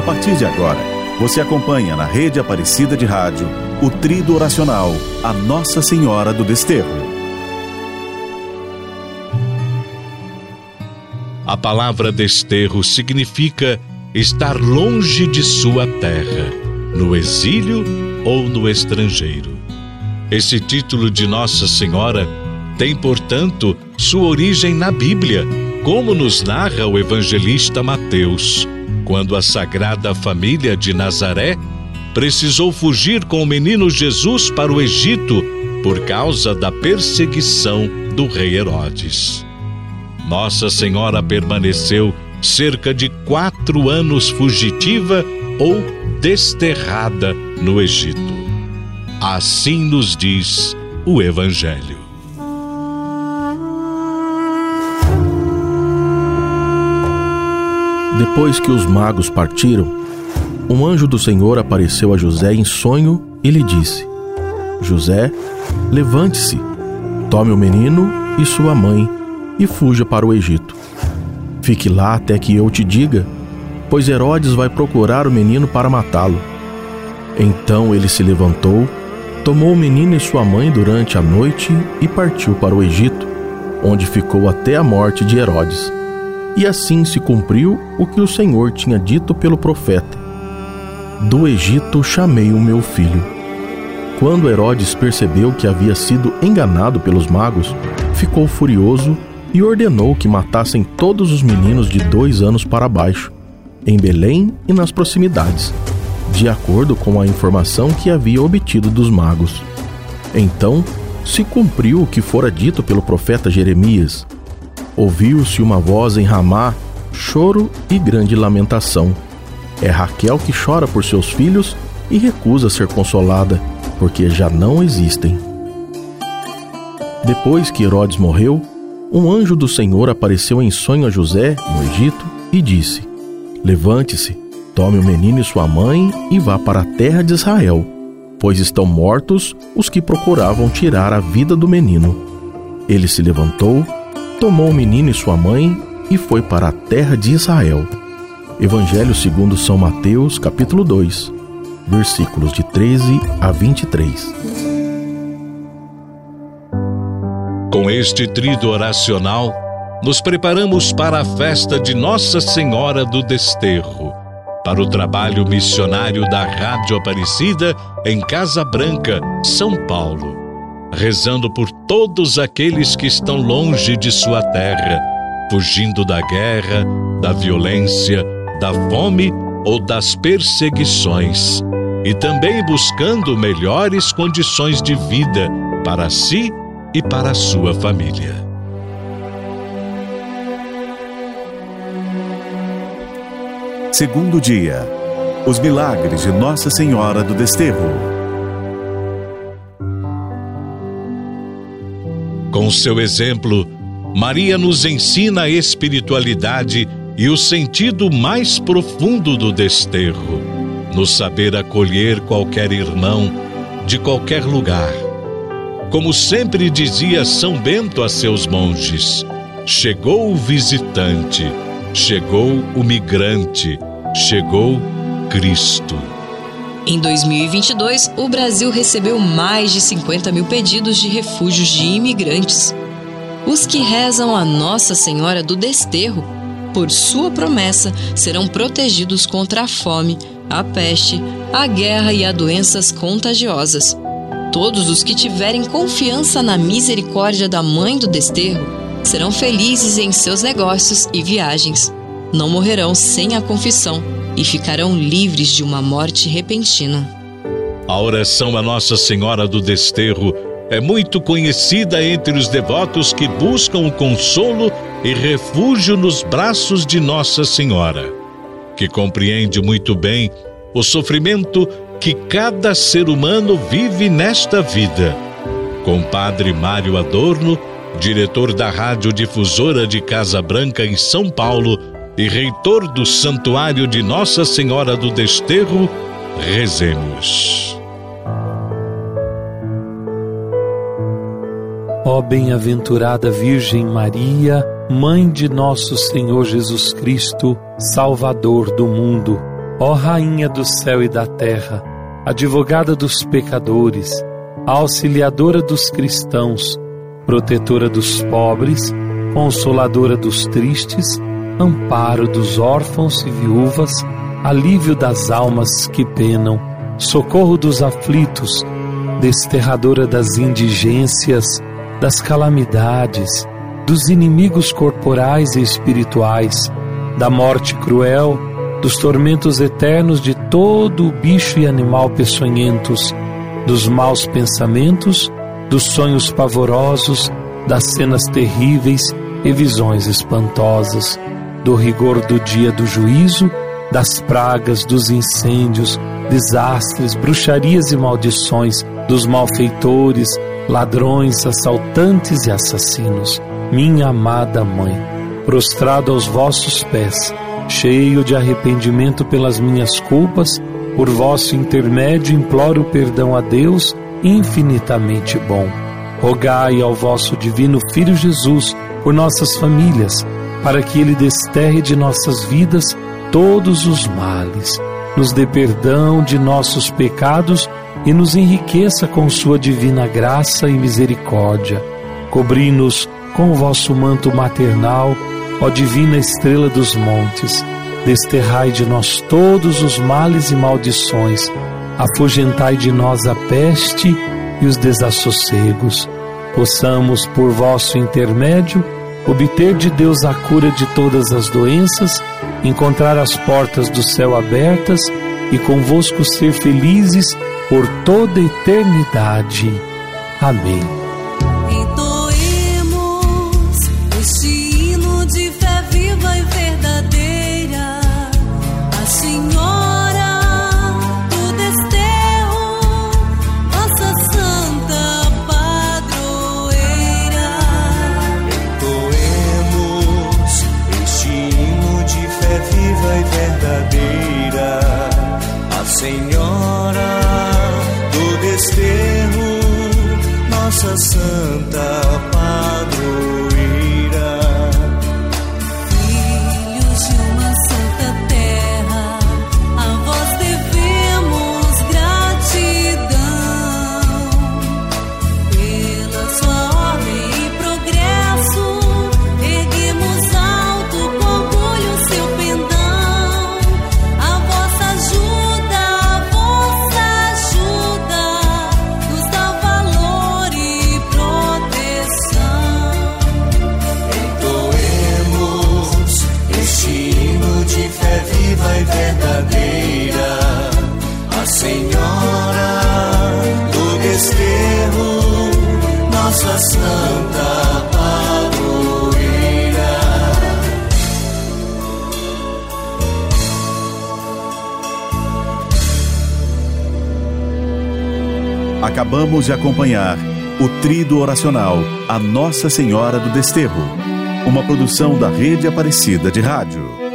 A partir de agora, você acompanha na rede Aparecida de Rádio o trido oracional A Nossa Senhora do Desterro. A palavra desterro significa estar longe de sua terra, no exílio ou no estrangeiro. Esse título de Nossa Senhora tem, portanto, sua origem na Bíblia, como nos narra o evangelista Mateus, quando a Sagrada Família de Nazaré precisou fugir com o menino Jesus para o Egito por causa da perseguição do rei Herodes. Nossa Senhora permaneceu cerca de quatro anos fugitiva ou desterrada no Egito. Assim nos diz o Evangelho. Depois que os magos partiram, um anjo do Senhor apareceu a José em sonho e lhe disse: José, levante-se, tome o menino e sua mãe e fuja para o Egito. Fique lá até que eu te diga, pois Herodes vai procurar o menino para matá-lo. Então ele se levantou tomou o menino e sua mãe durante a noite e partiu para o Egito, onde ficou até a morte de Herodes. E assim se cumpriu o que o Senhor tinha dito pelo profeta: Do Egito chamei o meu filho. Quando Herodes percebeu que havia sido enganado pelos magos, ficou furioso e ordenou que matassem todos os meninos de dois anos para baixo, em Belém e nas proximidades de acordo com a informação que havia obtido dos magos. Então se cumpriu o que fora dito pelo profeta Jeremias. Ouviu-se uma voz em Ramá, choro e grande lamentação. É Raquel que chora por seus filhos e recusa ser consolada, porque já não existem. Depois que Herodes morreu, um anjo do Senhor apareceu em sonho a José, no Egito, e disse: Levante-se, Tome o menino e sua mãe e vá para a terra de Israel, pois estão mortos os que procuravam tirar a vida do menino. Ele se levantou, tomou o menino e sua mãe e foi para a terra de Israel. Evangelho segundo São Mateus, capítulo 2, versículos de 13 a 23. Com este trido oracional, nos preparamos para a festa de Nossa Senhora do Desterro para o trabalho missionário da Rádio Aparecida em Casa Branca, São Paulo, rezando por todos aqueles que estão longe de sua terra, fugindo da guerra, da violência, da fome ou das perseguições, e também buscando melhores condições de vida para si e para sua família. Segundo dia, os milagres de Nossa Senhora do Desterro. Seu exemplo, Maria nos ensina a espiritualidade e o sentido mais profundo do desterro, no saber acolher qualquer irmão de qualquer lugar. Como sempre dizia São Bento a seus monges: chegou o visitante Chegou o migrante, chegou Cristo. Em 2022, o Brasil recebeu mais de 50 mil pedidos de refúgios de imigrantes. Os que rezam a Nossa Senhora do Desterro, por sua promessa, serão protegidos contra a fome, a peste, a guerra e as doenças contagiosas. Todos os que tiverem confiança na misericórdia da Mãe do Desterro serão felizes em seus negócios e viagens. Não morrerão sem a confissão e ficarão livres de uma morte repentina. A oração a Nossa Senhora do Desterro é muito conhecida entre os devotos que buscam o consolo e refúgio nos braços de Nossa Senhora, que compreende muito bem o sofrimento que cada ser humano vive nesta vida. Com Padre Mário Adorno, diretor da Radiodifusora de Casa Branca em São Paulo e reitor do Santuário de Nossa Senhora do Desterro, rezemos. Ó bem-aventurada Virgem Maria, Mãe de nosso Senhor Jesus Cristo, Salvador do mundo, Ó Rainha do céu e da terra, advogada dos pecadores, auxiliadora dos cristãos, protetora dos pobres, consoladora dos tristes, amparo dos órfãos e viúvas, alívio das almas que penam, socorro dos aflitos, desterradora das indigências, das calamidades, dos inimigos corporais e espirituais, da morte cruel, dos tormentos eternos de todo o bicho e animal peçonhentos, dos maus pensamentos, dos sonhos pavorosos, das cenas terríveis e visões espantosas, do rigor do dia do juízo, das pragas, dos incêndios, desastres, bruxarias e maldições, dos malfeitores, ladrões, assaltantes e assassinos. Minha amada Mãe, prostrado aos vossos pés, cheio de arrependimento pelas minhas culpas, por vosso intermédio imploro perdão a Deus infinitamente bom. Rogai ao vosso divino Filho Jesus por nossas famílias, para que ele desterre de nossas vidas todos os males, nos dê perdão de nossos pecados e nos enriqueça com sua divina graça e misericórdia. Cobri-nos com o vosso manto maternal, ó divina estrela dos montes. Desterrai de nós todos os males e maldições. Afugentai de nós a peste e os desassossegos. Possamos, por vosso intermédio, obter de Deus a cura de todas as doenças, encontrar as portas do céu abertas e convosco ser felizes por toda eternidade. Amém. nossa verdadeira. A Senhora do Desterro, nossa santa padroeira. Acabamos de acompanhar o Trido Oracional A Nossa Senhora do Desterro, uma produção da Rede Aparecida de Rádio.